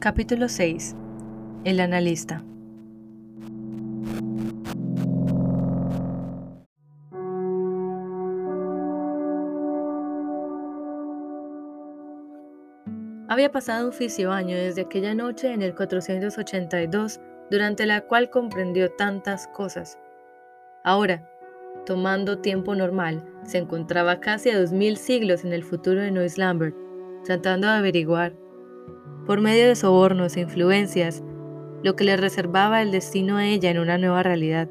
Capítulo 6. El analista. Había pasado un oficio año desde aquella noche en el 482, durante la cual comprendió tantas cosas. Ahora, tomando tiempo normal, se encontraba casi a dos mil siglos en el futuro de Nois Lambert, tratando de averiguar por medio de sobornos e influencias, lo que le reservaba el destino a ella en una nueva realidad.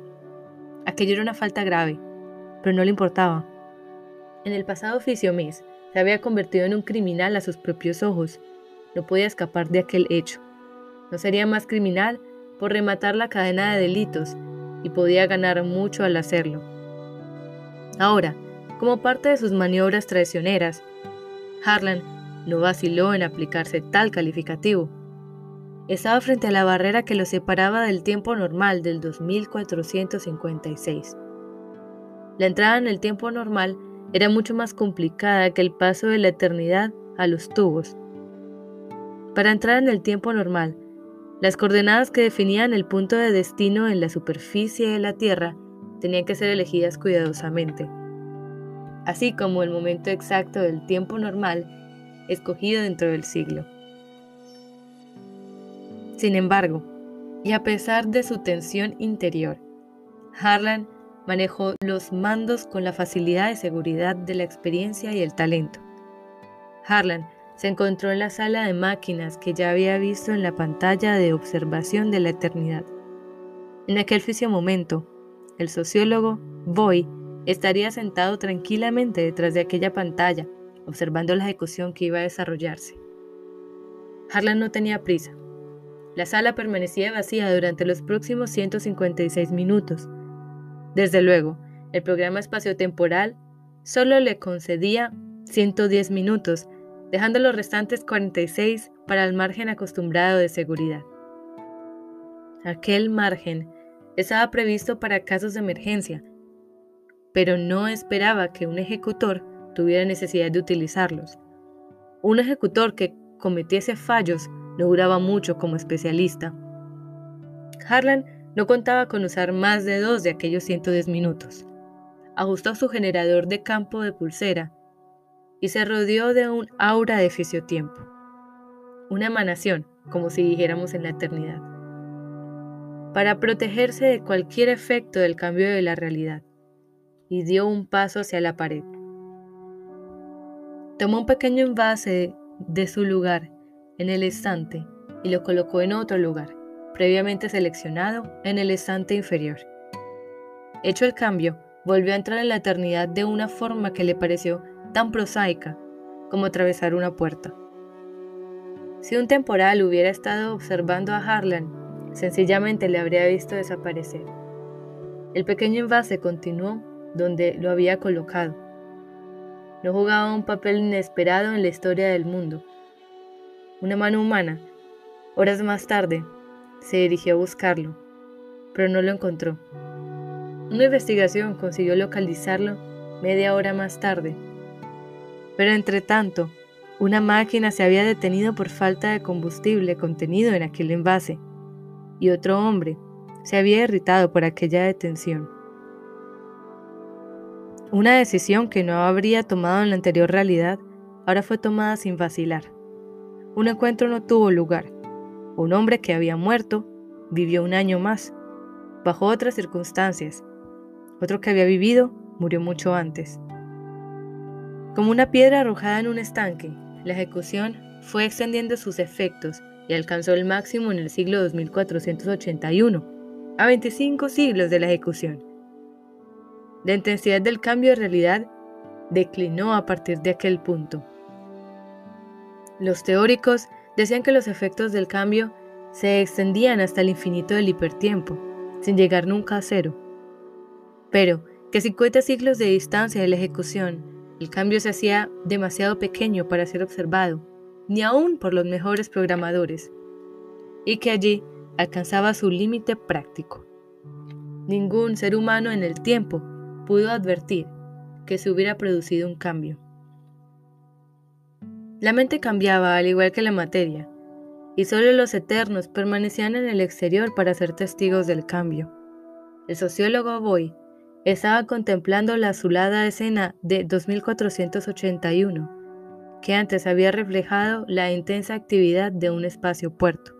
Aquello era una falta grave, pero no le importaba. En el pasado oficio Miss se había convertido en un criminal a sus propios ojos. No podía escapar de aquel hecho. No sería más criminal por rematar la cadena de delitos y podía ganar mucho al hacerlo. Ahora, como parte de sus maniobras traicioneras, Harlan no vaciló en aplicarse tal calificativo. Estaba frente a la barrera que lo separaba del tiempo normal del 2456. La entrada en el tiempo normal era mucho más complicada que el paso de la eternidad a los tubos. Para entrar en el tiempo normal, las coordenadas que definían el punto de destino en la superficie de la Tierra tenían que ser elegidas cuidadosamente, así como el momento exacto del tiempo normal escogido dentro del siglo. Sin embargo, y a pesar de su tensión interior, Harlan manejó los mandos con la facilidad y seguridad de la experiencia y el talento. Harlan se encontró en la sala de máquinas que ya había visto en la pantalla de observación de la eternidad. En aquel ficio momento, el sociólogo Boy estaría sentado tranquilamente detrás de aquella pantalla, observando la ejecución que iba a desarrollarse. Harlan no tenía prisa. La sala permanecía vacía durante los próximos 156 minutos. Desde luego, el programa espaciotemporal solo le concedía 110 minutos, dejando los restantes 46 para el margen acostumbrado de seguridad. Aquel margen estaba previsto para casos de emergencia, pero no esperaba que un ejecutor tuviera necesidad de utilizarlos. Un ejecutor que cometiese fallos no duraba mucho como especialista. Harlan no contaba con usar más de dos de aquellos 110 minutos. Ajustó su generador de campo de pulsera y se rodeó de un aura de fisiotiempo, una emanación, como si dijéramos en la eternidad, para protegerse de cualquier efecto del cambio de la realidad, y dio un paso hacia la pared. Tomó un pequeño envase de su lugar en el estante y lo colocó en otro lugar, previamente seleccionado en el estante inferior. Hecho el cambio, volvió a entrar en la eternidad de una forma que le pareció tan prosaica como atravesar una puerta. Si un temporal hubiera estado observando a Harlan, sencillamente le habría visto desaparecer. El pequeño envase continuó donde lo había colocado no jugaba un papel inesperado en la historia del mundo. Una mano humana, horas más tarde, se dirigió a buscarlo, pero no lo encontró. Una investigación consiguió localizarlo media hora más tarde. Pero entre tanto, una máquina se había detenido por falta de combustible contenido en aquel envase, y otro hombre se había irritado por aquella detención. Una decisión que no habría tomado en la anterior realidad ahora fue tomada sin vacilar. Un encuentro no tuvo lugar. Un hombre que había muerto vivió un año más, bajo otras circunstancias. Otro que había vivido murió mucho antes. Como una piedra arrojada en un estanque, la ejecución fue extendiendo sus efectos y alcanzó el máximo en el siglo 2481, a 25 siglos de la ejecución. La intensidad del cambio de realidad declinó a partir de aquel punto. Los teóricos decían que los efectos del cambio se extendían hasta el infinito del hipertiempo, sin llegar nunca a cero. Pero que 50 siglos de distancia de la ejecución, el cambio se hacía demasiado pequeño para ser observado, ni aún por los mejores programadores, y que allí alcanzaba su límite práctico. Ningún ser humano en el tiempo pudo advertir que se hubiera producido un cambio. La mente cambiaba al igual que la materia, y solo los eternos permanecían en el exterior para ser testigos del cambio. El sociólogo Boy estaba contemplando la azulada escena de 2481, que antes había reflejado la intensa actividad de un espacio puerto.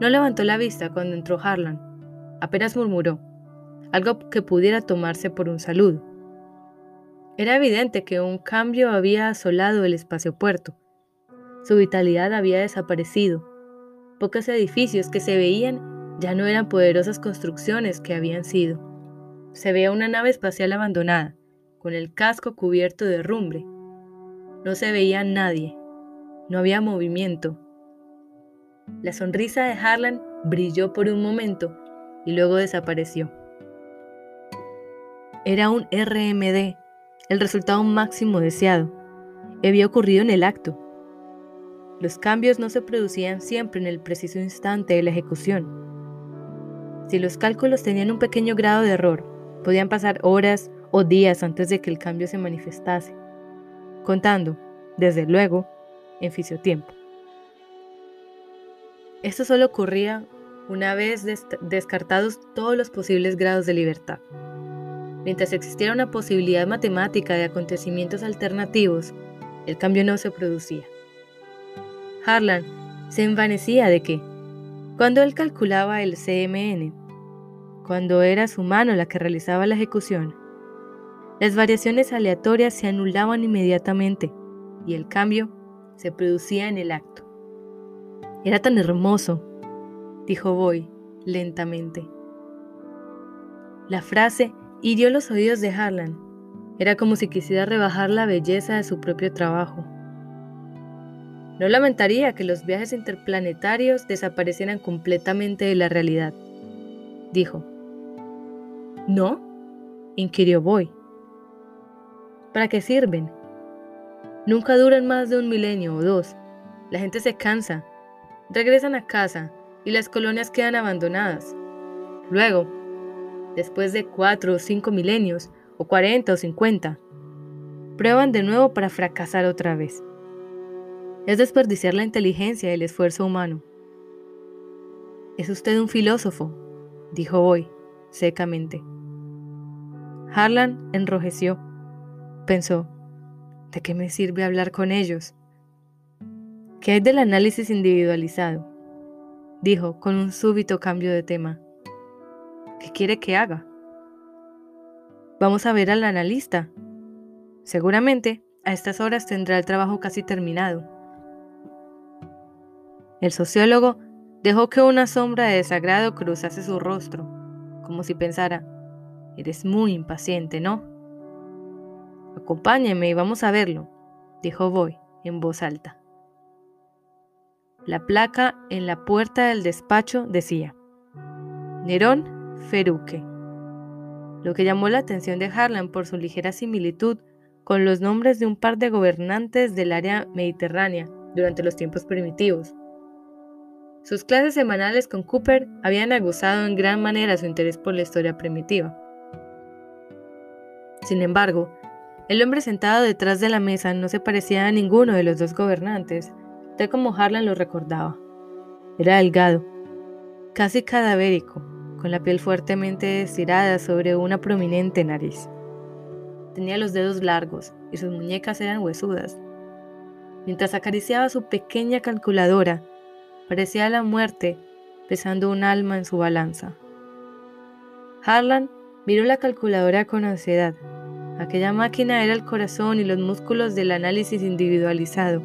No levantó la vista cuando entró Harlan, apenas murmuró, algo que pudiera tomarse por un saludo. Era evidente que un cambio había asolado el espacio puerto. Su vitalidad había desaparecido. Pocos edificios que se veían ya no eran poderosas construcciones que habían sido. Se veía una nave espacial abandonada, con el casco cubierto de rumbre. No se veía nadie. No había movimiento. La sonrisa de Harlan brilló por un momento y luego desapareció. Era un RMD, el resultado máximo deseado. Había ocurrido en el acto. Los cambios no se producían siempre en el preciso instante de la ejecución. Si los cálculos tenían un pequeño grado de error, podían pasar horas o días antes de que el cambio se manifestase, contando, desde luego, en fisiotiempo. Esto solo ocurría una vez descartados todos los posibles grados de libertad. Mientras existiera una posibilidad matemática de acontecimientos alternativos, el cambio no se producía. Harlan se envanecía de que, cuando él calculaba el CMN, cuando era su mano la que realizaba la ejecución, las variaciones aleatorias se anulaban inmediatamente y el cambio se producía en el acto. Era tan hermoso, dijo Boy lentamente. La frase hirió los oídos de Harlan. Era como si quisiera rebajar la belleza de su propio trabajo. No lamentaría que los viajes interplanetarios desaparecieran completamente de la realidad, dijo. ¿No? inquirió Boy. ¿Para qué sirven? Nunca duran más de un milenio o dos. La gente se cansa regresan a casa y las colonias quedan abandonadas. Luego, después de cuatro o cinco milenios, o cuarenta o cincuenta, prueban de nuevo para fracasar otra vez. Es desperdiciar la inteligencia y el esfuerzo humano. Es usted un filósofo, dijo Boy, secamente. Harlan enrojeció. Pensó, ¿de qué me sirve hablar con ellos? ¿Qué hay del análisis individualizado? Dijo con un súbito cambio de tema. ¿Qué quiere que haga? Vamos a ver al analista. Seguramente a estas horas tendrá el trabajo casi terminado. El sociólogo dejó que una sombra de desagrado cruzase su rostro, como si pensara, eres muy impaciente, ¿no? Acompáñeme y vamos a verlo, dijo Boy en voz alta. La placa en la puerta del despacho decía, Nerón Feruque. Lo que llamó la atención de Harlan por su ligera similitud con los nombres de un par de gobernantes del área mediterránea durante los tiempos primitivos. Sus clases semanales con Cooper habían aguzado en gran manera su interés por la historia primitiva. Sin embargo, el hombre sentado detrás de la mesa no se parecía a ninguno de los dos gobernantes, tal como Harlan lo recordaba. Era delgado, casi cadavérico, con la piel fuertemente estirada sobre una prominente nariz. Tenía los dedos largos y sus muñecas eran huesudas. Mientras acariciaba su pequeña calculadora, parecía la muerte pesando un alma en su balanza. Harlan miró la calculadora con ansiedad. Aquella máquina era el corazón y los músculos del análisis individualizado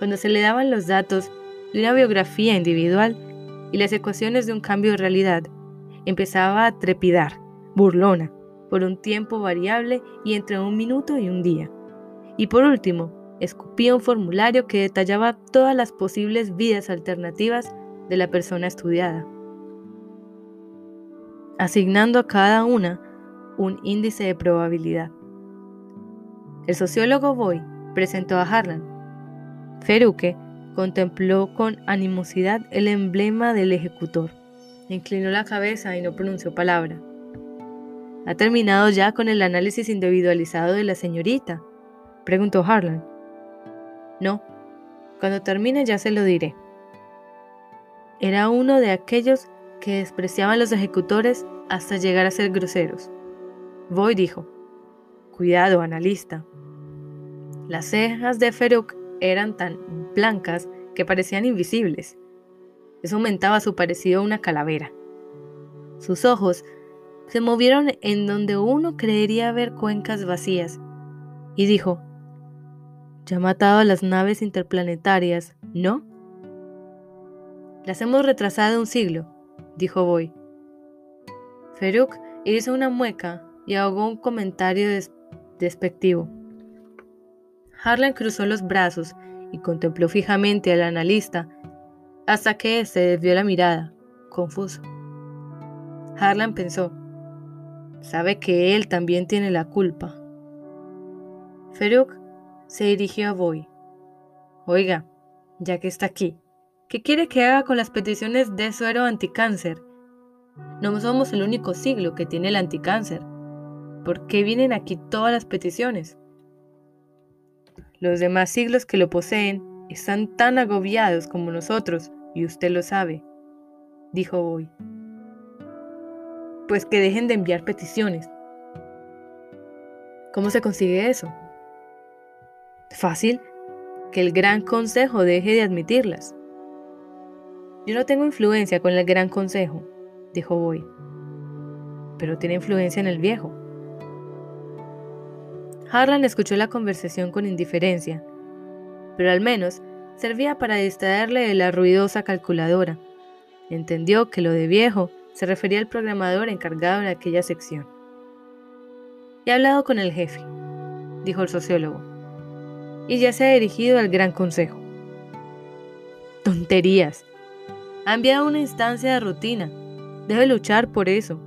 cuando se le daban los datos de una biografía individual y las ecuaciones de un cambio de realidad, empezaba a trepidar, burlona, por un tiempo variable y entre un minuto y un día. Y por último, escupía un formulario que detallaba todas las posibles vidas alternativas de la persona estudiada, asignando a cada una un índice de probabilidad. El sociólogo Boy presentó a Harlan Feruque contempló con animosidad el emblema del ejecutor. Inclinó la cabeza y no pronunció palabra. ¿Ha terminado ya con el análisis individualizado de la señorita? preguntó Harlan. No, cuando termine ya se lo diré. Era uno de aquellos que despreciaban los ejecutores hasta llegar a ser groseros. Boy dijo, Cuidado, analista. Las cejas de Feruk eran tan blancas que parecían invisibles. Eso aumentaba su parecido a una calavera. Sus ojos se movieron en donde uno creería ver cuencas vacías, y dijo, Ya ha matado a las naves interplanetarias, ¿no? Las hemos retrasado un siglo, dijo Boy. Feruk hizo una mueca y ahogó un comentario despectivo. Harlan cruzó los brazos y contempló fijamente al analista hasta que se desvió la mirada, confuso. Harlan pensó, sabe que él también tiene la culpa. Feruk se dirigió a Boy. Oiga, ya que está aquí, ¿qué quiere que haga con las peticiones de suero anticáncer? No somos el único siglo que tiene el anticáncer. ¿Por qué vienen aquí todas las peticiones? Los demás siglos que lo poseen están tan agobiados como nosotros, y usted lo sabe, dijo Boy. Pues que dejen de enviar peticiones. ¿Cómo se consigue eso? Fácil, que el Gran Consejo deje de admitirlas. Yo no tengo influencia con el Gran Consejo, dijo Boy, pero tiene influencia en el viejo. Harlan escuchó la conversación con indiferencia, pero al menos servía para distraerle de la ruidosa calculadora. Entendió que lo de viejo se refería al programador encargado de aquella sección. He hablado con el jefe, dijo el sociólogo, y ya se ha dirigido al Gran Consejo. Tonterías. Ha enviado una instancia de rutina. Debe luchar por eso.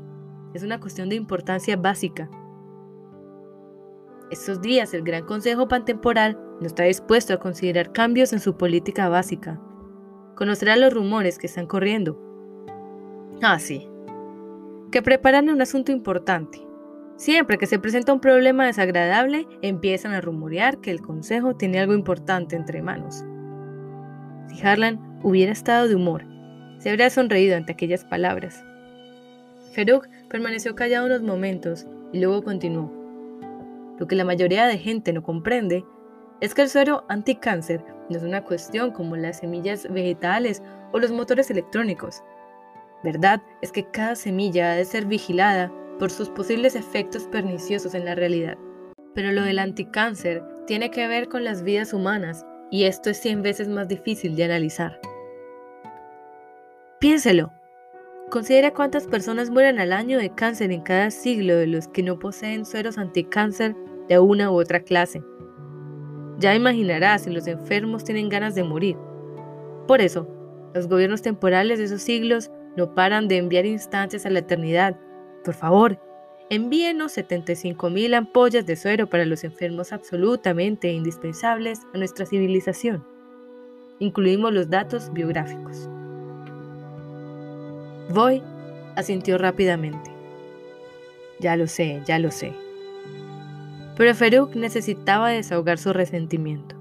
Es una cuestión de importancia básica. Estos días el Gran Consejo Pantemporal no está dispuesto a considerar cambios en su política básica. Conocerá los rumores que están corriendo. Ah, sí. Que preparan un asunto importante. Siempre que se presenta un problema desagradable, empiezan a rumorear que el Consejo tiene algo importante entre manos. Si Harlan hubiera estado de humor, se habría sonreído ante aquellas palabras. Feruk permaneció callado unos momentos y luego continuó. Lo que la mayoría de gente no comprende es que el suero anticáncer no es una cuestión como las semillas vegetales o los motores electrónicos. Verdad es que cada semilla ha de ser vigilada por sus posibles efectos perniciosos en la realidad. Pero lo del anticáncer tiene que ver con las vidas humanas y esto es 100 veces más difícil de analizar. Piénselo, Considera cuántas personas mueren al año de cáncer en cada siglo de los que no poseen sueros anticáncer de una u otra clase. Ya imaginarás si los enfermos tienen ganas de morir. Por eso, los gobiernos temporales de esos siglos no paran de enviar instancias a la eternidad. Por favor, envíenos 75.000 ampollas de suero para los enfermos absolutamente indispensables a nuestra civilización. Incluimos los datos biográficos. Voy, asintió rápidamente. Ya lo sé, ya lo sé. Pero Feruk necesitaba desahogar su resentimiento.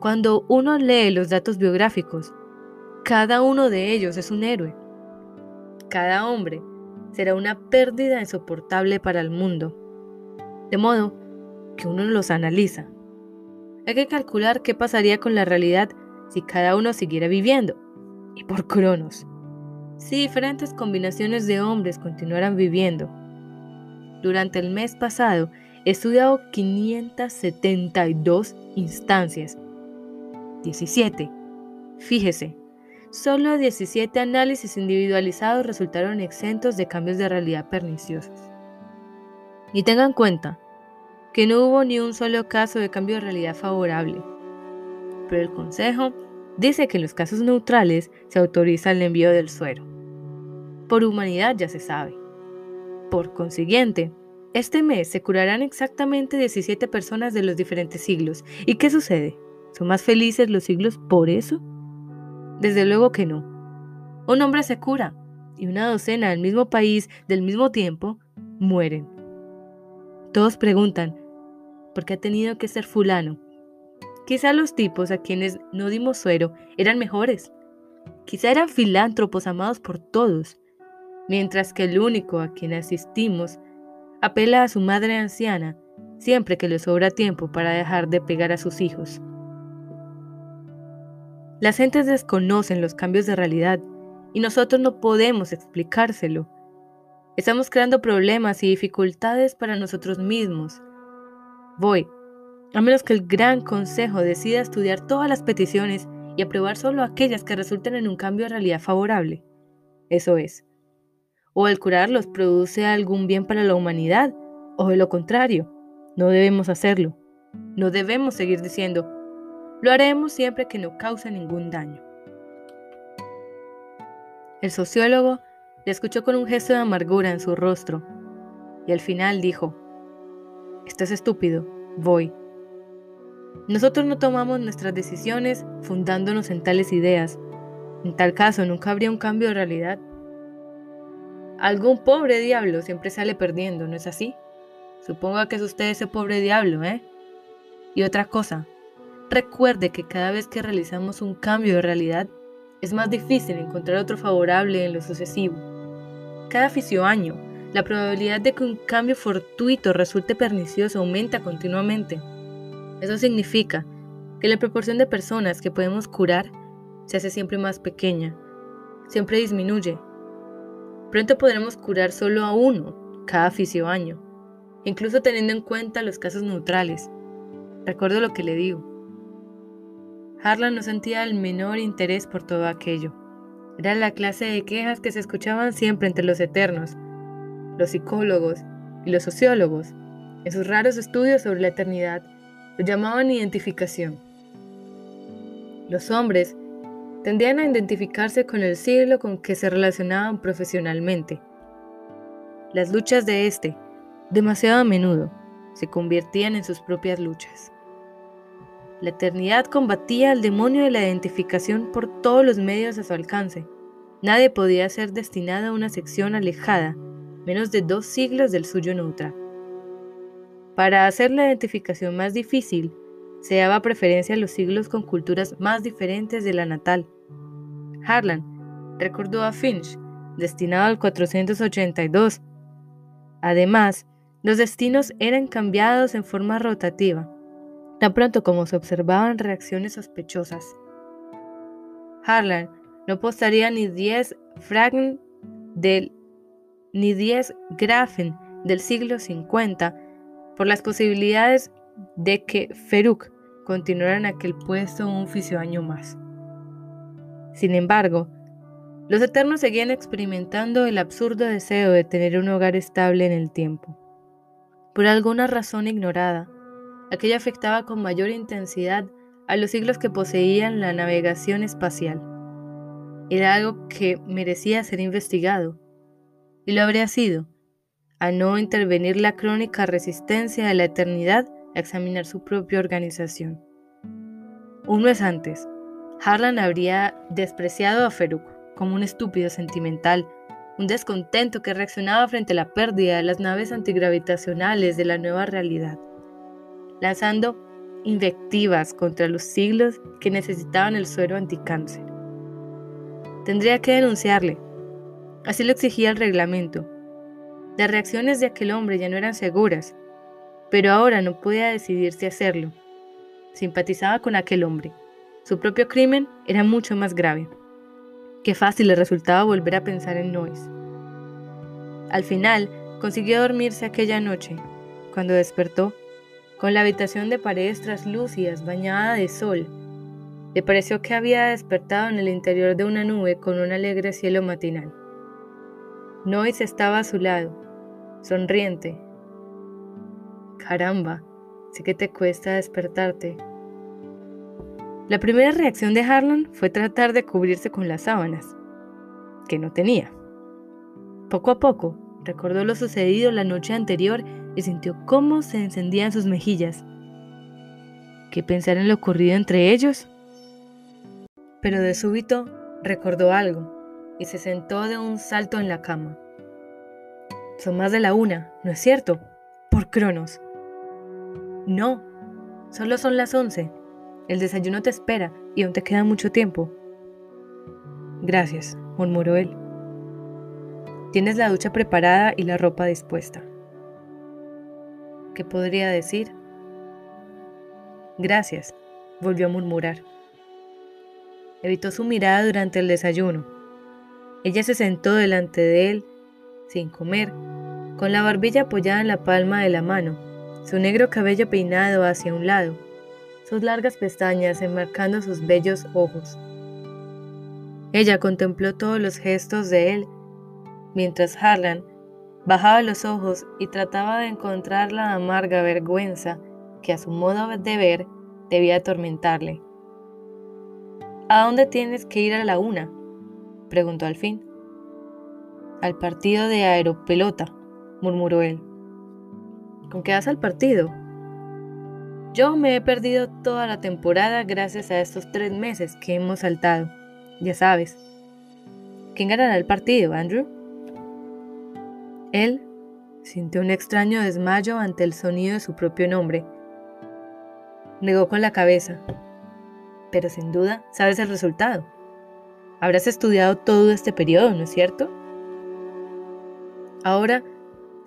Cuando uno lee los datos biográficos, cada uno de ellos es un héroe. Cada hombre será una pérdida insoportable para el mundo. De modo que uno los analiza. Hay que calcular qué pasaría con la realidad si cada uno siguiera viviendo. Y por Cronos, si diferentes combinaciones de hombres continuaran viviendo. Durante el mes pasado he estudiado 572 instancias. 17. Fíjese, solo 17 análisis individualizados resultaron exentos de cambios de realidad perniciosos. Y tengan en cuenta que no hubo ni un solo caso de cambio de realidad favorable. Pero el Consejo dice que en los casos neutrales se autoriza el envío del suero. Por humanidad ya se sabe. Por consiguiente, este mes se curarán exactamente 17 personas de los diferentes siglos. ¿Y qué sucede? ¿Son más felices los siglos por eso? Desde luego que no. Un hombre se cura y una docena del mismo país, del mismo tiempo, mueren. Todos preguntan, porque ha tenido que ser fulano. Quizá los tipos a quienes no dimos suero eran mejores. Quizá eran filántropos amados por todos, mientras que el único a quien asistimos apela a su madre anciana siempre que le sobra tiempo para dejar de pegar a sus hijos. Las gentes desconocen los cambios de realidad y nosotros no podemos explicárselo. Estamos creando problemas y dificultades para nosotros mismos. Voy, a menos que el Gran Consejo decida estudiar todas las peticiones y aprobar solo aquellas que resulten en un cambio de realidad favorable. Eso es. O el curarlos produce algún bien para la humanidad, o de lo contrario, no debemos hacerlo. No debemos seguir diciendo, lo haremos siempre que no cause ningún daño. El sociólogo le escuchó con un gesto de amargura en su rostro y al final dijo, Esto es estúpido, voy. Nosotros no tomamos nuestras decisiones fundándonos en tales ideas. En tal caso, nunca habría un cambio de realidad. Algún pobre diablo siempre sale perdiendo, ¿no es así? Supongo que es usted ese pobre diablo, ¿eh? Y otra cosa, recuerde que cada vez que realizamos un cambio de realidad, es más difícil encontrar otro favorable en lo sucesivo. Cada año, la probabilidad de que un cambio fortuito resulte pernicioso aumenta continuamente. Eso significa que la proporción de personas que podemos curar se hace siempre más pequeña, siempre disminuye. Pronto podremos curar solo a uno cada fisio año incluso teniendo en cuenta los casos neutrales. Recuerdo lo que le digo. Harlan no sentía el menor interés por todo aquello. Era la clase de quejas que se escuchaban siempre entre los eternos, los psicólogos y los sociólogos. En sus raros estudios sobre la eternidad, lo llamaban identificación. Los hombres tendían a identificarse con el siglo con que se relacionaban profesionalmente. Las luchas de este demasiado a menudo se convertían en sus propias luchas. La eternidad combatía al demonio de la identificación por todos los medios a su alcance. Nadie podía ser destinado a una sección alejada, menos de dos siglos del suyo neutral. Para hacer la identificación más difícil, se daba preferencia a los siglos con culturas más diferentes de la natal. Harlan recordó a Finch, destinado al 482. Además, los destinos eran cambiados en forma rotativa, tan pronto como se observaban reacciones sospechosas. Harlan no postaría ni 10 fragmen del ni 10 grafen del siglo 50 por las posibilidades de que Feruk continuara en aquel puesto un oficio año más. Sin embargo, los eternos seguían experimentando el absurdo deseo de tener un hogar estable en el tiempo. Por alguna razón ignorada, aquello afectaba con mayor intensidad a los siglos que poseían la navegación espacial. Era algo que merecía ser investigado, y lo habría sido, a no intervenir la crónica resistencia de la eternidad a examinar su propia organización. Un mes antes, Harlan habría despreciado a Feruk como un estúpido sentimental un descontento que reaccionaba frente a la pérdida de las naves antigravitacionales de la nueva realidad, lanzando invectivas contra los siglos que necesitaban el suero anticáncer. Tendría que denunciarle, así lo exigía el reglamento. Las reacciones de aquel hombre ya no eran seguras, pero ahora no podía decidirse a hacerlo. Simpatizaba con aquel hombre. Su propio crimen era mucho más grave. Qué fácil le resultaba volver a pensar en Noes. Al final, consiguió dormirse aquella noche. Cuando despertó, con la habitación de paredes traslúcidas bañada de sol, le pareció que había despertado en el interior de una nube con un alegre cielo matinal. Nois estaba a su lado, sonriente. Caramba, sé que te cuesta despertarte, la primera reacción de Harlan fue tratar de cubrirse con las sábanas, que no tenía. Poco a poco, recordó lo sucedido la noche anterior y sintió cómo se encendían sus mejillas. ¿Qué pensar en lo ocurrido entre ellos? Pero de súbito recordó algo y se sentó de un salto en la cama. Son más de la una, ¿no es cierto? Por Cronos. No, solo son las once. El desayuno te espera y aún te queda mucho tiempo. Gracias, murmuró él. Tienes la ducha preparada y la ropa dispuesta. ¿Qué podría decir? Gracias, volvió a murmurar. Evitó su mirada durante el desayuno. Ella se sentó delante de él, sin comer, con la barbilla apoyada en la palma de la mano, su negro cabello peinado hacia un lado, sus largas pestañas enmarcando sus bellos ojos. Ella contempló todos los gestos de él, mientras Harlan bajaba los ojos y trataba de encontrar la amarga vergüenza que a su modo de ver debía atormentarle. ¿A dónde tienes que ir a la una? preguntó al fin. Al partido de aeropelota, murmuró él. ¿Con qué vas al partido? Yo me he perdido toda la temporada gracias a estos tres meses que hemos saltado. Ya sabes. ¿Quién ganará el partido, Andrew? Él sintió un extraño desmayo ante el sonido de su propio nombre. Negó con la cabeza. Pero sin duda sabes el resultado. Habrás estudiado todo este periodo, ¿no es cierto? Ahora,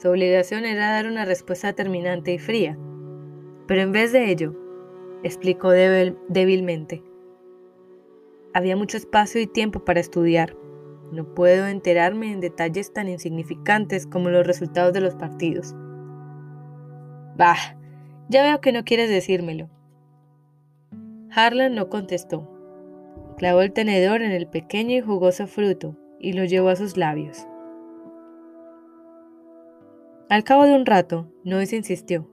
su obligación era dar una respuesta terminante y fría. Pero en vez de ello, explicó débilmente. Había mucho espacio y tiempo para estudiar. No puedo enterarme en detalles tan insignificantes como los resultados de los partidos. Bah, ya veo que no quieres decírmelo. Harlan no contestó. Clavó el tenedor en el pequeño y jugoso fruto y lo llevó a sus labios. Al cabo de un rato, Noyce insistió.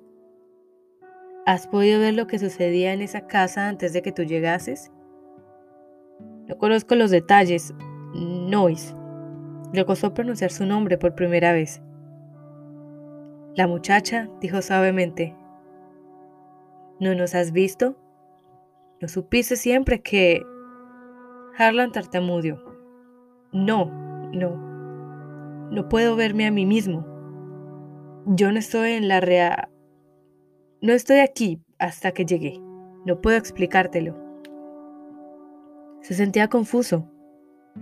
¿Has podido ver lo que sucedía en esa casa antes de que tú llegases? No conozco los detalles. Nois. Le costó pronunciar su nombre por primera vez. La muchacha dijo suavemente, ¿No nos has visto? ¿No supiste siempre que... Harlan tartamudeó. No, no. No puedo verme a mí mismo. Yo no estoy en la rea... No estoy aquí hasta que llegué. No puedo explicártelo. Se sentía confuso.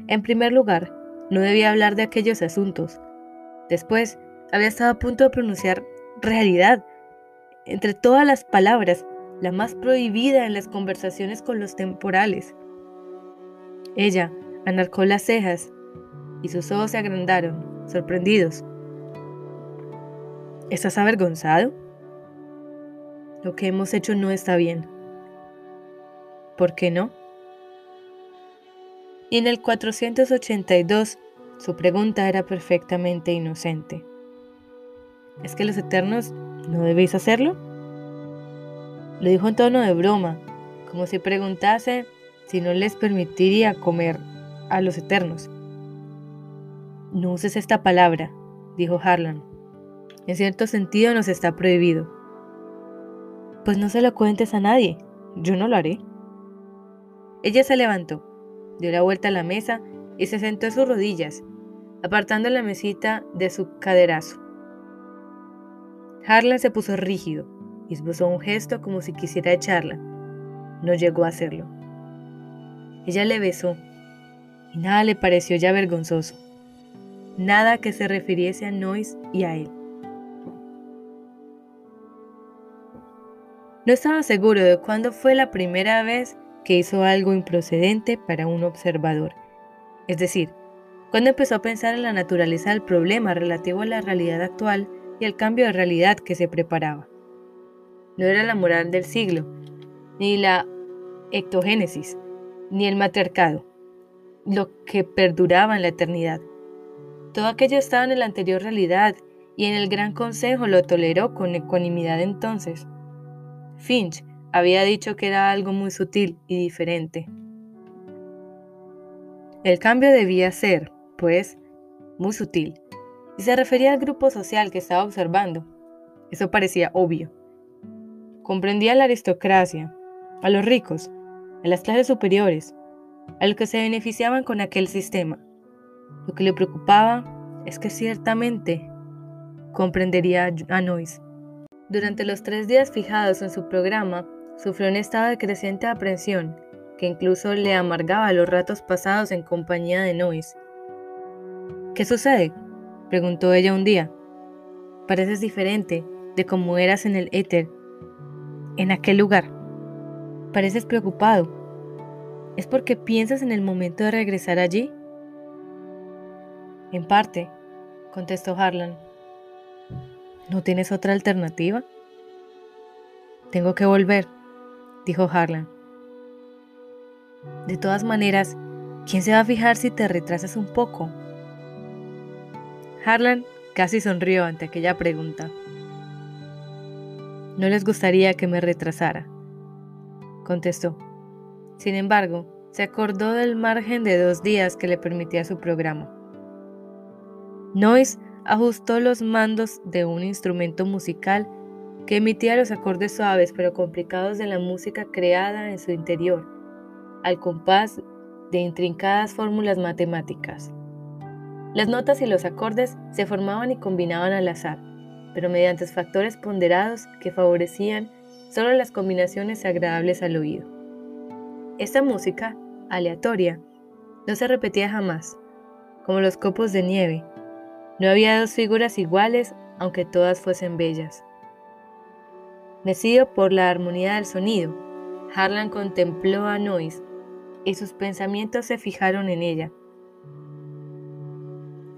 En primer lugar, no debía hablar de aquellos asuntos. Después, había estado a punto de pronunciar realidad. Entre todas las palabras, la más prohibida en las conversaciones con los temporales. Ella anarcó las cejas y sus ojos se agrandaron, sorprendidos. ¿Estás avergonzado? Lo que hemos hecho no está bien. ¿Por qué no? y en el 482 su pregunta era perfectamente inocente. ¿Es que los eternos no debéis hacerlo? Lo dijo en tono de broma, como si preguntase si no les permitiría comer a los eternos. No uses esta palabra, dijo Harlan. En cierto sentido nos está prohibido. Pues no se lo cuentes a nadie, yo no lo haré. Ella se levantó dio la vuelta a la mesa y se sentó a sus rodillas, apartando la mesita de su caderazo. Harlan se puso rígido y esbozó un gesto como si quisiera echarla. No llegó a hacerlo. Ella le besó y nada le pareció ya vergonzoso. Nada que se refiriese a Noyce y a él. No estaba seguro de cuándo fue la primera vez que hizo algo improcedente para un observador. Es decir, cuando empezó a pensar en la naturaleza del problema relativo a la realidad actual y el cambio de realidad que se preparaba. No era la moral del siglo, ni la ectogénesis, ni el matriarcado, lo que perduraba en la eternidad. Todo aquello estaba en la anterior realidad y en el Gran Consejo lo toleró con ecuanimidad entonces. Finch había dicho que era algo muy sutil y diferente. El cambio debía ser, pues, muy sutil, y se refería al grupo social que estaba observando. Eso parecía obvio. Comprendía a la aristocracia, a los ricos, a las clases superiores, a los que se beneficiaban con aquel sistema. Lo que le preocupaba es que ciertamente comprendería a Noyce. Durante los tres días fijados en su programa, sufrió un estado de creciente aprensión que incluso le amargaba los ratos pasados en compañía de Nois. ¿Qué sucede? preguntó ella un día. Pareces diferente de como eras en el éter, en aquel lugar. Pareces preocupado. ¿Es porque piensas en el momento de regresar allí? En parte, contestó Harlan. ¿No tienes otra alternativa? Tengo que volver, dijo Harlan. De todas maneras, ¿quién se va a fijar si te retrasas un poco? Harlan casi sonrió ante aquella pregunta. No les gustaría que me retrasara, contestó. Sin embargo, se acordó del margen de dos días que le permitía su programa. Noyce ajustó los mandos de un instrumento musical que emitía los acordes suaves pero complicados de la música creada en su interior, al compás de intrincadas fórmulas matemáticas. Las notas y los acordes se formaban y combinaban al azar, pero mediante factores ponderados que favorecían solo las combinaciones agradables al oído. Esta música, aleatoria, no se repetía jamás, como los copos de nieve, no había dos figuras iguales, aunque todas fuesen bellas. Mecido por la armonía del sonido, Harlan contempló a Noyce y sus pensamientos se fijaron en ella.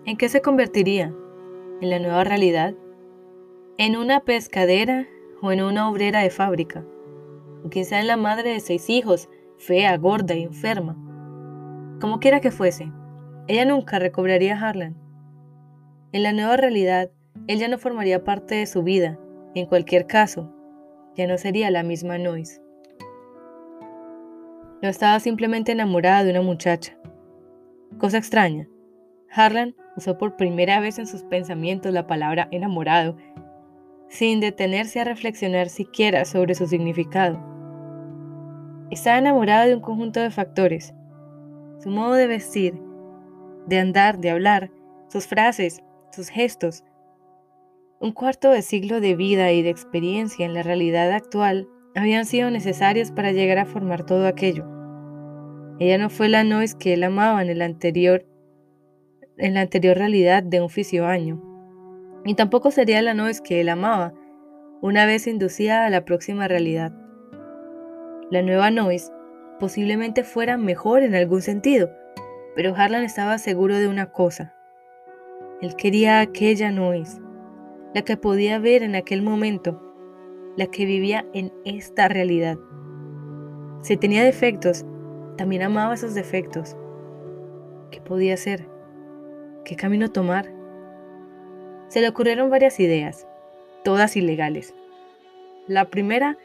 ¿En qué se convertiría? ¿En la nueva realidad? ¿En una pescadera o en una obrera de fábrica? ¿O quizá en la madre de seis hijos, fea, gorda e enferma? Como quiera que fuese, ella nunca recobraría a Harlan en la nueva realidad, él ya no formaría parte de su vida. En cualquier caso, ya no sería la misma Noise. No estaba simplemente enamorada de una muchacha. Cosa extraña. Harlan usó por primera vez en sus pensamientos la palabra enamorado, sin detenerse a reflexionar siquiera sobre su significado. Estaba enamorada de un conjunto de factores. Su modo de vestir, de andar, de hablar, sus frases, sus gestos. Un cuarto de siglo de vida y de experiencia en la realidad actual habían sido necesarios para llegar a formar todo aquello. Ella no fue la Nois que él amaba en el anterior en la anterior realidad de un oficio año, y tampoco sería la Nois que él amaba una vez inducida a la próxima realidad. La nueva Nois posiblemente fuera mejor en algún sentido, pero Harlan estaba seguro de una cosa, él quería aquella Nois, la que podía ver en aquel momento, la que vivía en esta realidad. Si tenía defectos, también amaba esos defectos. ¿Qué podía hacer? ¿Qué camino tomar? Se le ocurrieron varias ideas, todas ilegales. La primera,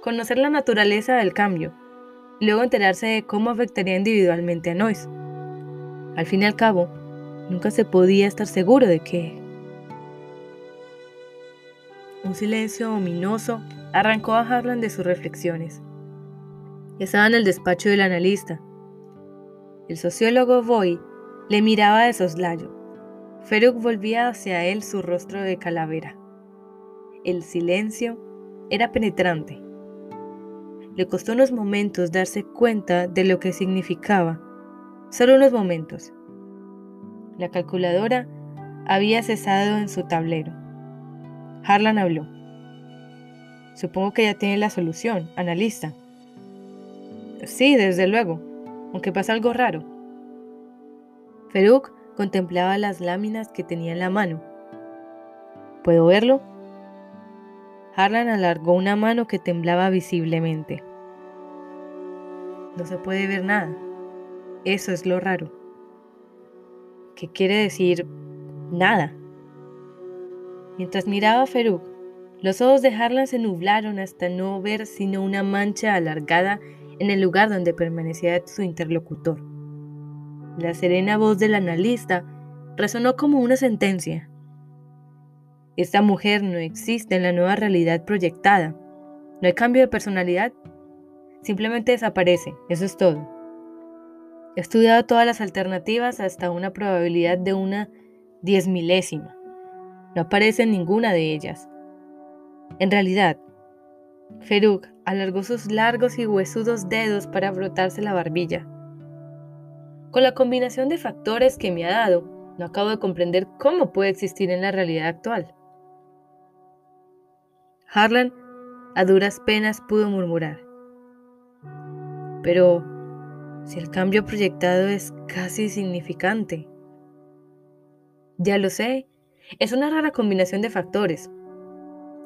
conocer la naturaleza del cambio, luego enterarse de cómo afectaría individualmente a Nois. Al fin y al cabo, Nunca se podía estar seguro de qué. Un silencio ominoso arrancó a Harlan de sus reflexiones. Estaba en el despacho del analista. El sociólogo Boy le miraba de soslayo. Feruk volvía hacia él su rostro de calavera. El silencio era penetrante. Le costó unos momentos darse cuenta de lo que significaba. Solo unos momentos. La calculadora había cesado en su tablero. Harlan habló. Supongo que ya tiene la solución, analista. Sí, desde luego, aunque pasa algo raro. Feruk contemplaba las láminas que tenía en la mano. ¿Puedo verlo? Harlan alargó una mano que temblaba visiblemente. No se puede ver nada. Eso es lo raro que quiere decir nada. Mientras miraba a Feruk, los ojos de Harlan se nublaron hasta no ver sino una mancha alargada en el lugar donde permanecía su interlocutor. La serena voz del analista resonó como una sentencia. Esta mujer no existe en la nueva realidad proyectada. No hay cambio de personalidad. Simplemente desaparece. Eso es todo. He estudiado todas las alternativas hasta una probabilidad de una diez milésima. No aparece ninguna de ellas. En realidad, Feruk alargó sus largos y huesudos dedos para frotarse la barbilla. Con la combinación de factores que me ha dado, no acabo de comprender cómo puede existir en la realidad actual. Harlan a duras penas pudo murmurar. Pero, si el cambio proyectado es casi significante. Ya lo sé, es una rara combinación de factores.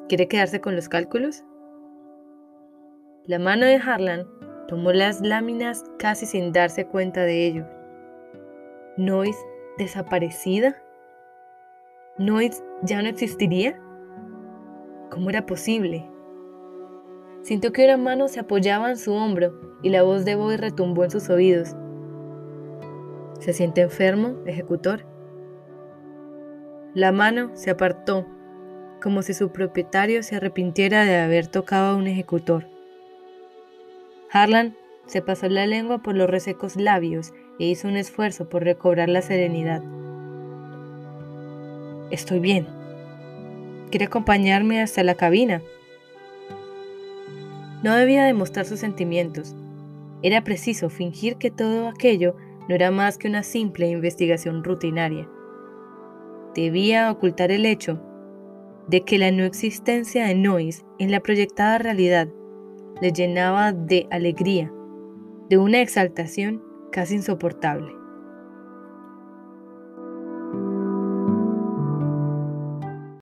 ¿Quiere quedarse con los cálculos? La mano de Harlan tomó las láminas casi sin darse cuenta de ello. ¿Noise desaparecida? ¿Noise ya no existiría? ¿Cómo era posible? Sintió que una mano se apoyaba en su hombro y la voz de Boy retumbó en sus oídos. ¿Se siente enfermo, ejecutor? La mano se apartó, como si su propietario se arrepintiera de haber tocado a un ejecutor. Harlan se pasó la lengua por los resecos labios e hizo un esfuerzo por recobrar la serenidad. Estoy bien. ¿Quiere acompañarme hasta la cabina? No debía demostrar sus sentimientos. Era preciso fingir que todo aquello no era más que una simple investigación rutinaria. Debía ocultar el hecho de que la no existencia de Noise en la proyectada realidad le llenaba de alegría, de una exaltación casi insoportable.